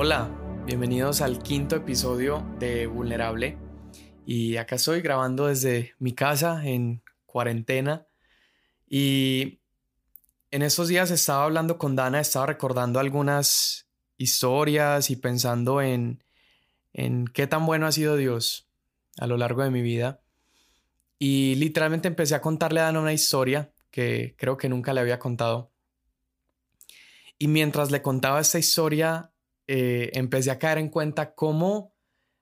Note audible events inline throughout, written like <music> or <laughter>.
Hola, bienvenidos al quinto episodio de Vulnerable. Y acá estoy grabando desde mi casa en cuarentena. Y en estos días estaba hablando con Dana, estaba recordando algunas historias y pensando en, en qué tan bueno ha sido Dios a lo largo de mi vida. Y literalmente empecé a contarle a Dana una historia que creo que nunca le había contado. Y mientras le contaba esta historia, eh, empecé a caer en cuenta cómo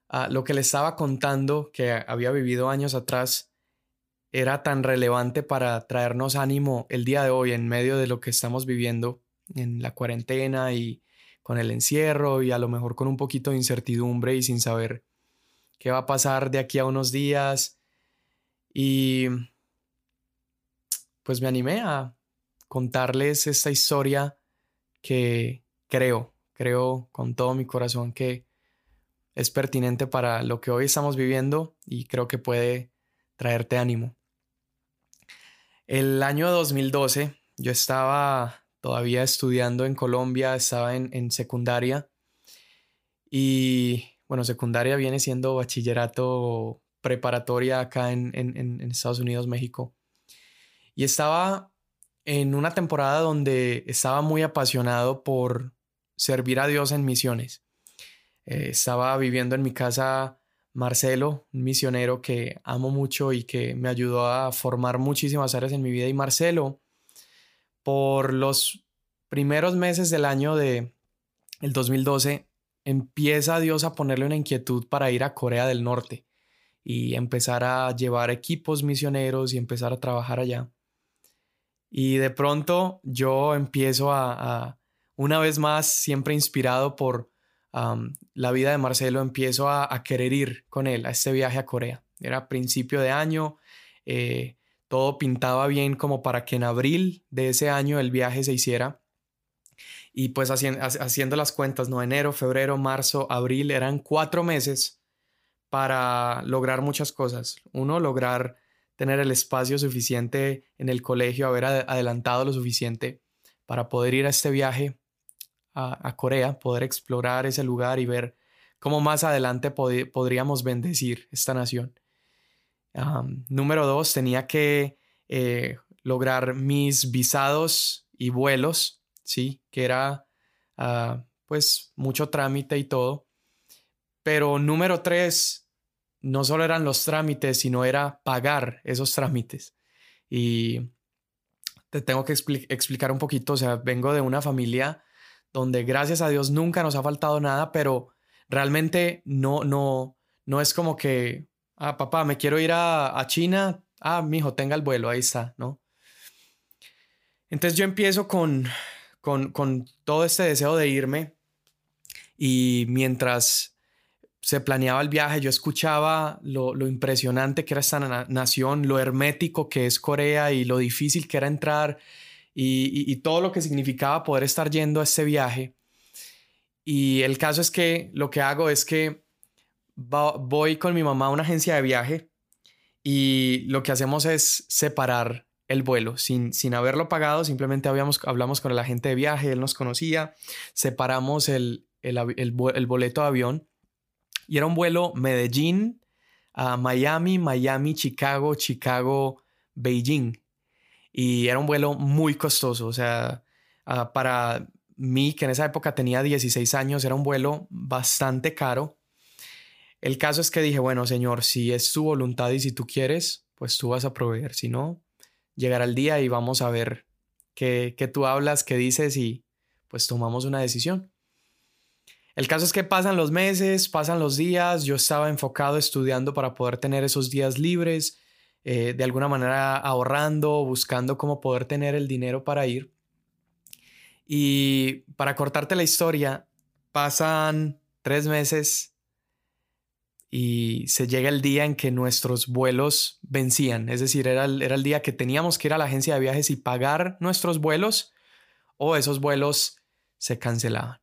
ah, lo que le estaba contando, que había vivido años atrás, era tan relevante para traernos ánimo el día de hoy en medio de lo que estamos viviendo en la cuarentena y con el encierro y a lo mejor con un poquito de incertidumbre y sin saber qué va a pasar de aquí a unos días. Y pues me animé a contarles esta historia que creo, creo con todo mi corazón que es pertinente para lo que hoy estamos viviendo y creo que puede traerte ánimo. El año 2012 yo estaba todavía estudiando en Colombia, estaba en, secundaria y bueno, secundaria viene siendo bachillerato preparatoria acá en, en Estados Unidos, México. Y estaba en una temporada donde estaba muy apasionado por servir a Dios en misiones. Eh, estaba viviendo en mi casa Marcelo, un misionero que amo mucho y que me ayudó a formar muchísimas áreas en mi vida. Y Marcelo, por los primeros meses del año de el 2012, empieza Dios a ponerle una inquietud para ir a Corea del Norte y empezar a llevar equipos misioneros y empezar a trabajar allá. Y de pronto yo empiezo a, una vez más, siempre inspirado por la vida de Marcelo, empiezo a, querer ir con él a este viaje a Corea. Era principio de año, eh, todo pintaba bien como para que en abril de ese año el viaje se hiciera. Y pues haciendo las cuentas, ¿no? Enero, febrero, marzo, abril, eran cuatro meses para lograr muchas cosas. Uno, lograr tener el espacio suficiente en el colegio, haber adelantado lo suficiente para poder ir a este viaje a, Corea, poder explorar ese lugar y ver cómo más adelante podríamos bendecir esta nación. número dos, tenía que eh, lograr mis visados y vuelos, ¿sí? Que era ah, pues mucho trámite y todo. Pero número tres, no solo eran los trámites, sino era pagar esos trámites. Y te tengo que explicar un poquito, o sea, vengo de una familia donde gracias a Dios nunca nos ha faltado nada, pero realmente no, no, no es como que, ah, papá, me quiero ir a, a China, ah, mi hijo, tenga el vuelo, ahí está, ¿no? Entonces yo empiezo con, con, con todo este deseo de irme y mientras se planeaba el viaje, yo escuchaba lo, impresionante que era esta nación, lo hermético que es Corea y lo difícil que era entrar y, todo lo que significaba poder estar yendo a este viaje. Y el caso es que lo que hago es que voy con mi mamá a una agencia de viaje y lo que hacemos es separar el vuelo sin, sin haberlo pagado, simplemente habíamos, hablamos con el agente de viaje, él nos conocía, separamos el, el, el boleto de avión y era un vuelo Medellín a Miami, Miami, Chicago, Chicago, Beijing. Y era un vuelo muy costoso, o sea, ah, para mí, que en esa época tenía 16 años, era un vuelo bastante caro. El caso es que dije, bueno, señor, si es tu voluntad y si tú quieres, pues tú vas a proveer. Si no, llegará el día y vamos a ver qué, qué tú hablas, qué dices y pues tomamos una decisión. El caso es que pasan los meses, pasan los días, yo estaba enfocado estudiando para poder tener esos días libres, eh, de alguna manera ahorrando, buscando cómo poder tener el dinero para ir. Y para cortarte la historia, pasan tres meses y se llega el día en que nuestros vuelos vencían, es decir, era el, era el día que teníamos que ir a la agencia de viajes y pagar nuestros vuelos o esos vuelos se cancelaban.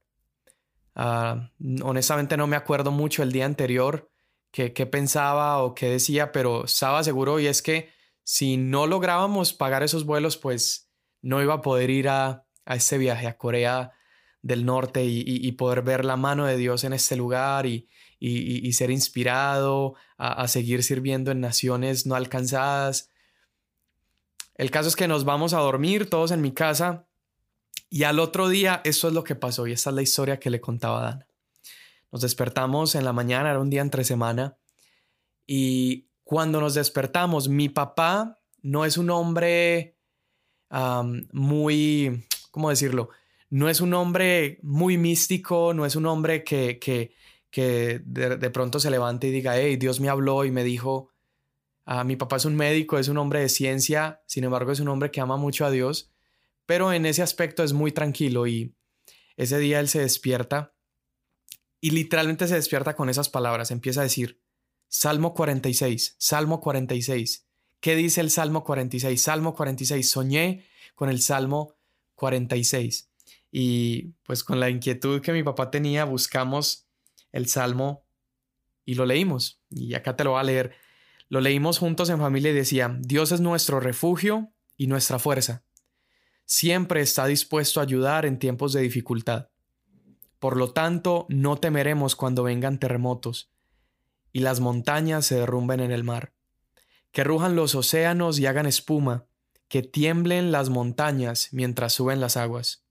Ah, honestamente no me acuerdo mucho el día anterior qué pensaba o qué decía, pero estaba seguro y es que si no lográbamos pagar esos vuelos, pues no iba a poder ir a, a este viaje a Corea del norte y, poder ver la mano de Dios en este lugar y, ser inspirado a, seguir sirviendo en naciones no alcanzadas. El caso es que nos vamos a dormir todos en mi casa y al otro día eso es lo que pasó y esta es la historia que le contaba a Dana. Nos despertamos en la mañana, era un día entre semana y cuando nos despertamos, mi papá no es un hombre muy, ¿cómo decirlo? No es un hombre muy místico, no es un hombre que, que, que de, pronto se levante y diga, hey, Dios me habló y me dijo, ah, mi papá es un médico, es un hombre de ciencia, sin embargo es un hombre que ama mucho a Dios, pero en ese aspecto es muy tranquilo y ese día él se despierta y literalmente se despierta con esas palabras, empieza a decir, Salmo 46, Salmo 46. ¿Qué dice el Salmo 46? Salmo 46. Soñé con el Salmo 46. Y pues con la inquietud que mi papá tenía, buscamos el Salmo y lo leímos. Y acá te lo voy a leer. Lo leímos juntos en familia y decía, Dios es nuestro refugio y nuestra fuerza. Siempre está dispuesto a ayudar en tiempos de dificultad. Por lo tanto, no temeremos cuando vengan terremotos y las montañas se derrumben en el mar. Que rujan los océanos y hagan espuma, que tiemblen las montañas mientras suben las aguas.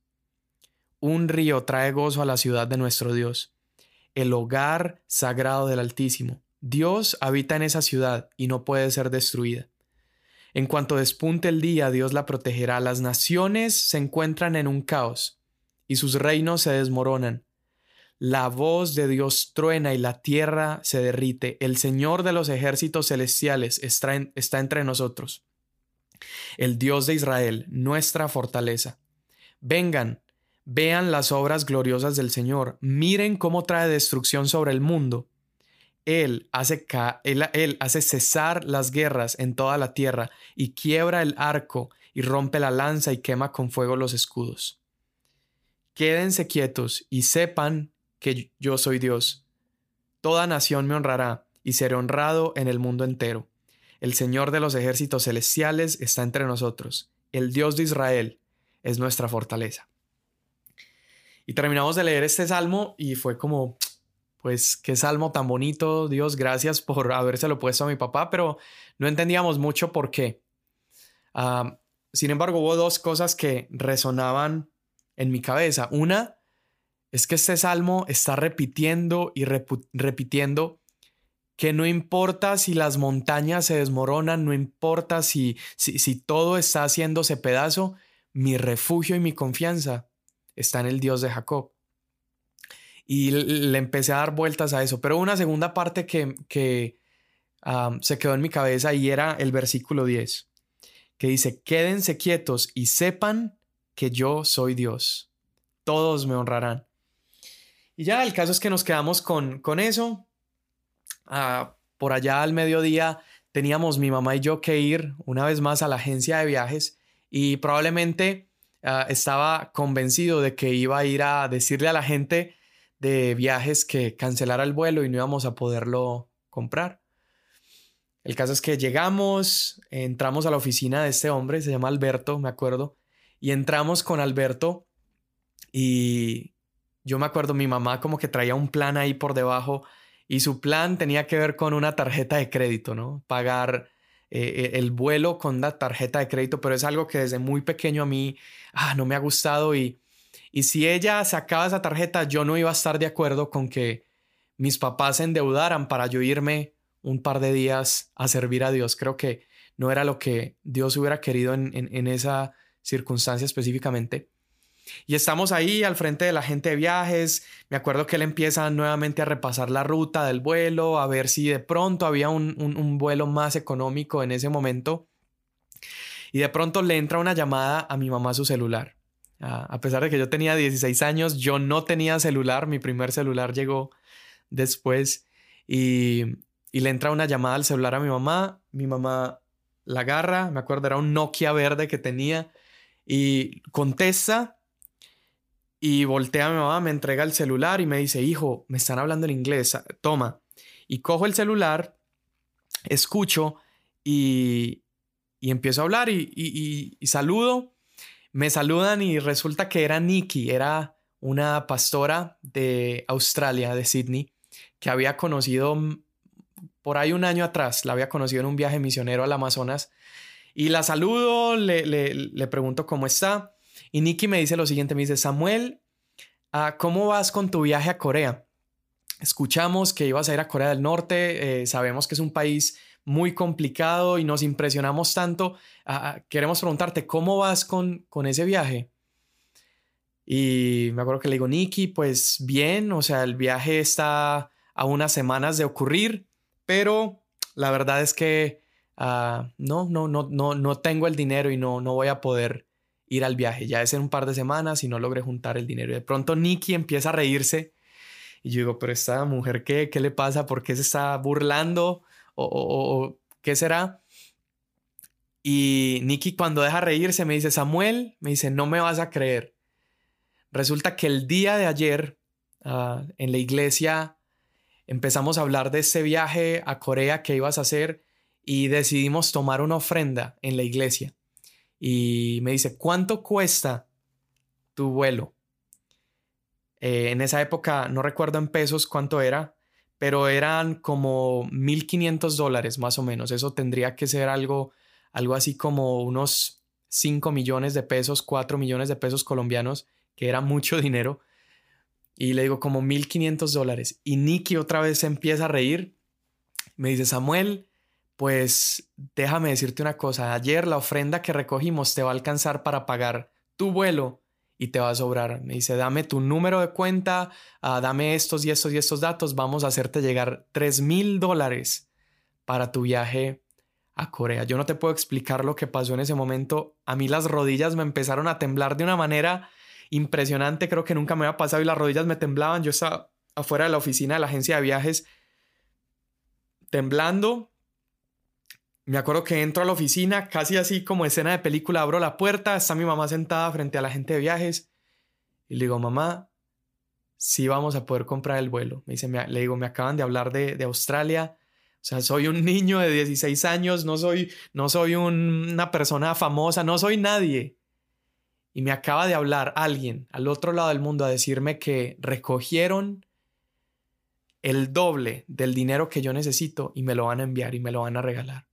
Un río trae gozo a la ciudad de nuestro Dios, el hogar sagrado del Altísimo. Dios habita en esa ciudad y no puede ser destruida. En cuanto despunte el día, Dios la protegerá. Las naciones se encuentran en un caos y sus reinos se desmoronan. La voz de Dios truena y la tierra se derrite. El Señor de los ejércitos celestiales está, entre nosotros. El Dios de Israel, nuestra fortaleza. Vengan, vean las obras gloriosas del Señor. Miren cómo trae destrucción sobre el mundo. Él hace, él hace cesar las guerras en toda la tierra y quiebra el arco y rompe la lanza y quema con fuego los escudos. Quédense quietos y sepan que yo soy Dios. Toda nación me honrará y seré honrado en el mundo entero. El Señor de los ejércitos celestiales está entre nosotros. El Dios de Israel es nuestra fortaleza. Y terminamos de leer este salmo y fue como, pues, qué salmo tan bonito, Dios, gracias por habérselo puesto a mi papá, pero no entendíamos mucho por qué. Ah, sin embargo, hubo dos cosas que resonaban en mi cabeza. Una, es que este salmo está repitiendo y repitiendo que no importa si las montañas se desmoronan, no importa si, si, todo está haciéndose pedazo, mi refugio y mi confianza está en el Dios de Jacob. Y le empecé a dar vueltas a eso. Pero una segunda parte que, que se quedó en mi cabeza y era el versículo 10, que dice, quédense quietos y sepan que yo soy Dios. Todos me honrarán. Y ya el caso es que nos quedamos con, con eso. Ah, por allá al mediodía teníamos mi mamá y yo que ir una vez más a la agencia de viajes y probablemente ah, estaba convencido de que iba a ir a decirle a la gente de viajes que cancelara el vuelo y no íbamos a poderlo comprar. El caso es que llegamos, entramos a la oficina de este hombre, se llama Alberto, me acuerdo, y entramos con Alberto y yo me acuerdo, mi mamá como que traía un plan ahí por debajo y su plan tenía que ver con una tarjeta de crédito, ¿no? Pagar eh, e, el vuelo con la tarjeta de crédito, pero es algo que desde muy pequeño a mí ah, no me ha gustado y, y si ella sacaba esa tarjeta, yo no iba a estar de acuerdo con que mis papás se endeudaran para yo irme un par de días a servir a Dios. Creo que no era lo que Dios hubiera querido en, en esa circunstancia específicamente. Y estamos ahí al frente de la gente de viajes. Me acuerdo que él empieza nuevamente a repasar la ruta del vuelo, a ver si de pronto había un, vuelo más económico en ese momento. Y de pronto le entra una llamada a mi mamá a su celular. a pesar de que yo tenía 16 años, yo no tenía celular. Mi primer celular llegó después. Y, y le entra una llamada al celular a mi mamá. Mi mamá la agarra. Me acuerdo, era un Nokia verde que tenía. Y contesta y voltea a mi mamá, me entrega el celular y me dice, hijo, me están hablando en inglés, toma. Y cojo el celular, escucho y, y empiezo a hablar y, y, saludo. Me saludan y resulta que era Nikki, era una pastora de Australia, de Sydney, que había conocido por ahí un año atrás, la había conocido en un viaje misionero al Amazonas. Y la saludo, le, le, pregunto cómo está. Y Nikki me dice lo siguiente, me dice, Samuel, ah, ¿cómo vas con tu viaje a Corea? Escuchamos que ibas a ir a Corea del Norte, eh, sabemos que es un país muy complicado y nos impresionamos tanto. Ah, ah, queremos preguntarte, ¿cómo vas con, con ese viaje? Y me acuerdo que le digo, Nikki, pues bien, o sea, el viaje está a unas semanas de ocurrir, pero la verdad es que uh, no, no, no, no, no tengo el dinero y no, no voy a poder ir al viaje. Ya es en un par de semanas y no logré juntar el dinero. De pronto Nikki empieza a reírse y yo digo, pero esta mujer, ¿qué, qué le pasa? ¿Por qué se está burlando? ¿O, qué será? Y Nikki cuando deja reírse me dice, Samuel, me dice, no me vas a creer. Resulta que el día de ayer uh, en la iglesia empezamos a hablar de ese viaje a Corea que ibas a hacer y decidimos tomar una ofrenda en la iglesia. Y me dice, ¿cuánto cuesta tu vuelo? Eh, en esa época, no recuerdo en pesos cuánto era, pero eran como 1.500 dólares más o menos. Eso tendría que ser algo, algo así como unos 5 millones de pesos, 4 millones de pesos colombianos, que era mucho <laughs> dinero. Y le digo como 1500 dólares. Y Nicky otra vez empieza a reír. Me dice, Samuel, pues déjame decirte una cosa. Ayer la ofrenda que recogimos te va a alcanzar para pagar tu vuelo y te va a sobrar. Me dice, dame tu número de cuenta, uh, dame estos y estos y estos datos. Vamos a hacerte llegar 3 mil dólares para tu viaje a Corea. Yo no te puedo explicar lo que pasó en ese momento. A mí las rodillas me empezaron a temblar de una manera impresionante, creo que nunca me había pasado y las rodillas me temblaban. Yo estaba afuera de la oficina de la agencia de viajes temblando. Me acuerdo que entro a la oficina, casi así como escena de película, abro la puerta, está mi mamá sentada frente a la gente de viajes y le digo, mamá, sí vamos a poder comprar el vuelo. Me dice, le digo, me acaban de hablar de, de Australia. O sea, soy un <laughs> niño de 16 años, no soy, no soy una persona famosa, no soy nadie y me acaba de hablar alguien al otro lado del mundo a decirme que recogieron el doble del dinero que yo necesito y me lo van a enviar y me lo van a regalar.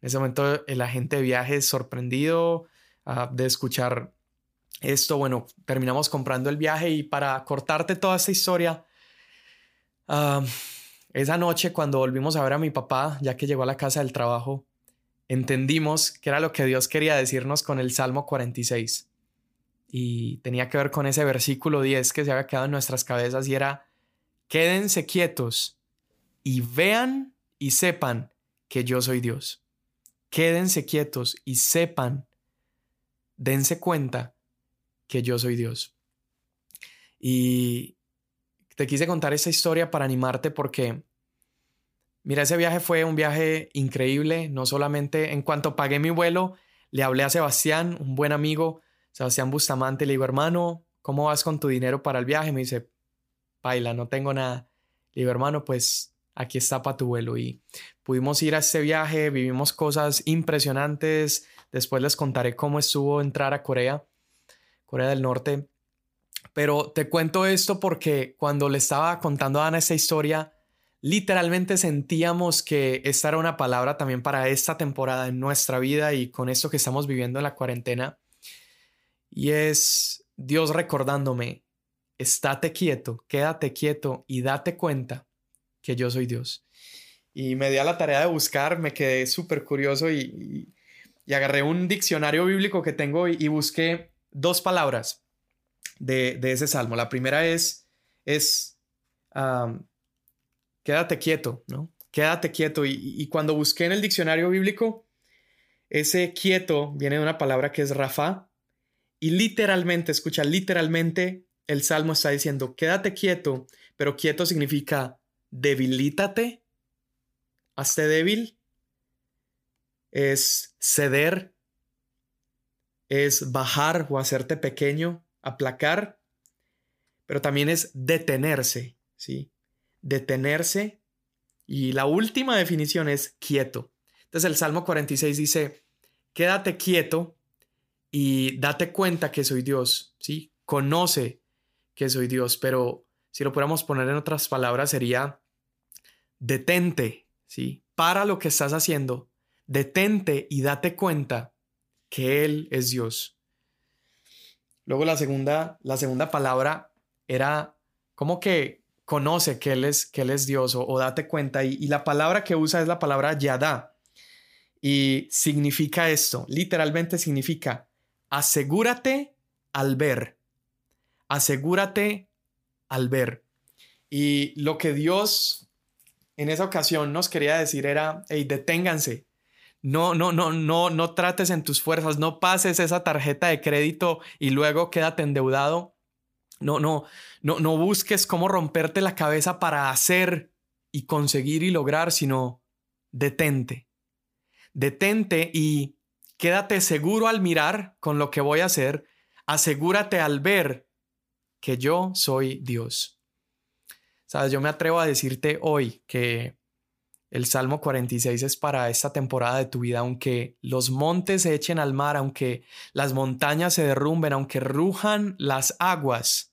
En ese momento el agente de viajes sorprendido ah, de escuchar esto, bueno, terminamos comprando el viaje y para cortarte toda esta historia, ah, esa noche cuando volvimos a ver a mi papá, ya que llegó a la casa del trabajo, entendimos que era lo que Dios quería decirnos con el Salmo 46. Y tenía que ver con ese versículo 10 que se había quedado en nuestras cabezas y era, quédense quietos y vean y sepan que yo soy Dios. Quédense quietos y sepan, dense cuenta que yo soy Dios. Y te quise contar esa historia para animarte porque Mira, ese viaje fue un viaje increíble, no solamente en cuanto pagué mi vuelo, le hablé a Sebastián, un buen amigo, Sebastián Bustamante, le digo, hermano, ¿cómo vas con tu dinero para el viaje? Me dice, baila, no tengo nada. Le digo, hermano, pues aquí está para tu vuelo. Y pudimos ir a ese viaje, vivimos cosas impresionantes. Después les contaré cómo estuvo entrar a Corea, Corea del Norte. Pero te cuento esto porque cuando le estaba contando a Ana esta historia, literalmente sentíamos que esta era una palabra también para esta temporada en nuestra vida y con esto que estamos viviendo en la cuarentena. Y es Dios recordándome, estate quieto, quédate quieto y date cuenta que yo soy Dios. Y me di a la tarea de buscar, me quedé súper curioso y, agarré un diccionario bíblico que tengo y, busqué dos palabras de, ese salmo. La primera es, es quédate quieto, ¿no? Quédate quieto. Y, cuando busqué en el diccionario bíblico, ese quieto viene de una palabra que es Rafa. Y literalmente, escucha, literalmente el salmo está diciendo, quédate quieto, pero quieto significa debilítate, hazte débil, es ceder, es bajar o hacerte pequeño, aplacar, pero también es detenerse, ¿sí? detenerse y la última definición es quieto. Entonces el Salmo 46 dice, quédate quieto y date cuenta que soy Dios, ¿sí? Conoce que soy Dios, pero si lo pudiéramos poner en otras palabras sería detente, ¿sí? Para lo que estás haciendo, detente y date cuenta que Él es Dios. Luego la segunda, la segunda palabra era como que conoce que Él es, que él es Dios o, date cuenta. Y, y, la palabra que usa es la palabra yada. Y significa esto, literalmente significa asegúrate al ver, asegúrate al ver. Y lo que Dios en esa ocasión nos quería decir era, hey, deténganse, no, no, no, no, no trates en tus fuerzas, no pases esa tarjeta de crédito y luego quédate endeudado. No, no, no, no busques cómo romperte la cabeza para hacer y conseguir y lograr, sino detente. Detente y quédate seguro al mirar con lo que voy a hacer. Asegúrate al ver que yo soy Dios. Sabes, yo me atrevo a decirte hoy que el Salmo 46 es para esta temporada de tu vida, aunque los montes se echen al mar, aunque las montañas se derrumben, aunque rujan las aguas,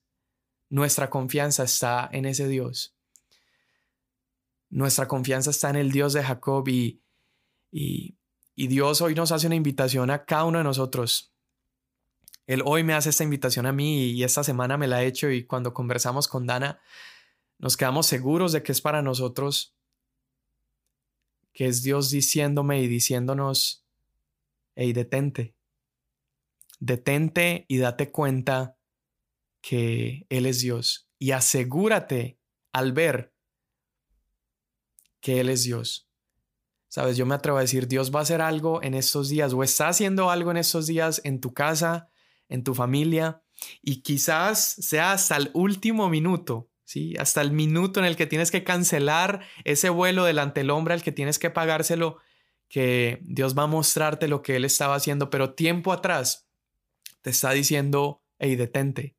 nuestra confianza está en ese Dios. Nuestra confianza está en el Dios de Jacob y, y, y Dios hoy nos hace una invitación a cada uno de nosotros. Él hoy me hace esta invitación a mí y esta semana me la ha hecho y cuando conversamos con Dana nos quedamos seguros de que es para nosotros que es Dios diciéndome y diciéndonos, hey, detente, detente y date cuenta que Él es Dios y asegúrate al ver que Él es Dios. Sabes, yo me atrevo a decir, Dios va a hacer algo en estos días o está haciendo algo en estos días en tu casa, en tu familia y quizás sea hasta el último minuto ¿sí? Hasta el minuto en el que tienes que cancelar ese vuelo delante del hombre al que tienes que pagárselo, que Dios va a mostrarte lo que Él estaba haciendo, pero tiempo atrás te está diciendo, hey, detente,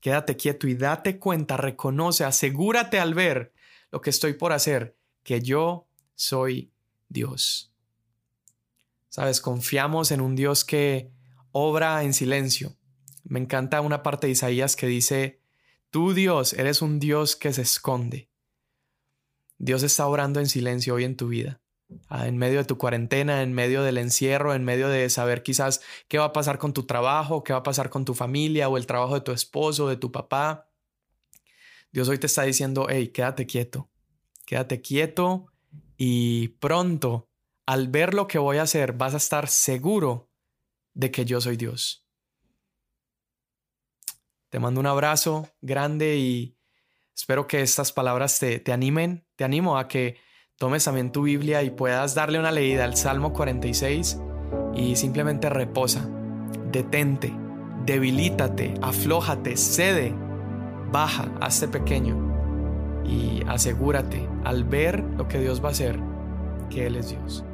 quédate quieto y date cuenta, reconoce, asegúrate al ver lo que estoy por hacer, que yo soy Dios. Sabes, confiamos en un Dios que obra en silencio. Me encanta una parte de Isaías que dice, Tú, Dios, eres un Dios que se esconde. Dios está orando en silencio hoy en tu vida. Ah, en medio de tu cuarentena, en medio del encierro, en medio de saber quizás qué va a pasar con tu trabajo, qué va a pasar con tu familia o el trabajo de tu esposo, de tu papá. Dios hoy te está diciendo, hey, quédate quieto, quédate quieto y pronto, al ver lo que voy a hacer, vas a estar seguro de que yo soy Dios. Te mando un abrazo grande y espero que estas palabras te, te animen. Te animo a que tomes también tu Biblia y puedas darle una leída al Salmo 46 y simplemente reposa, detente, debilítate, aflójate, cede, baja, hazte pequeño y asegúrate al ver lo que Dios va a hacer que Él es Dios.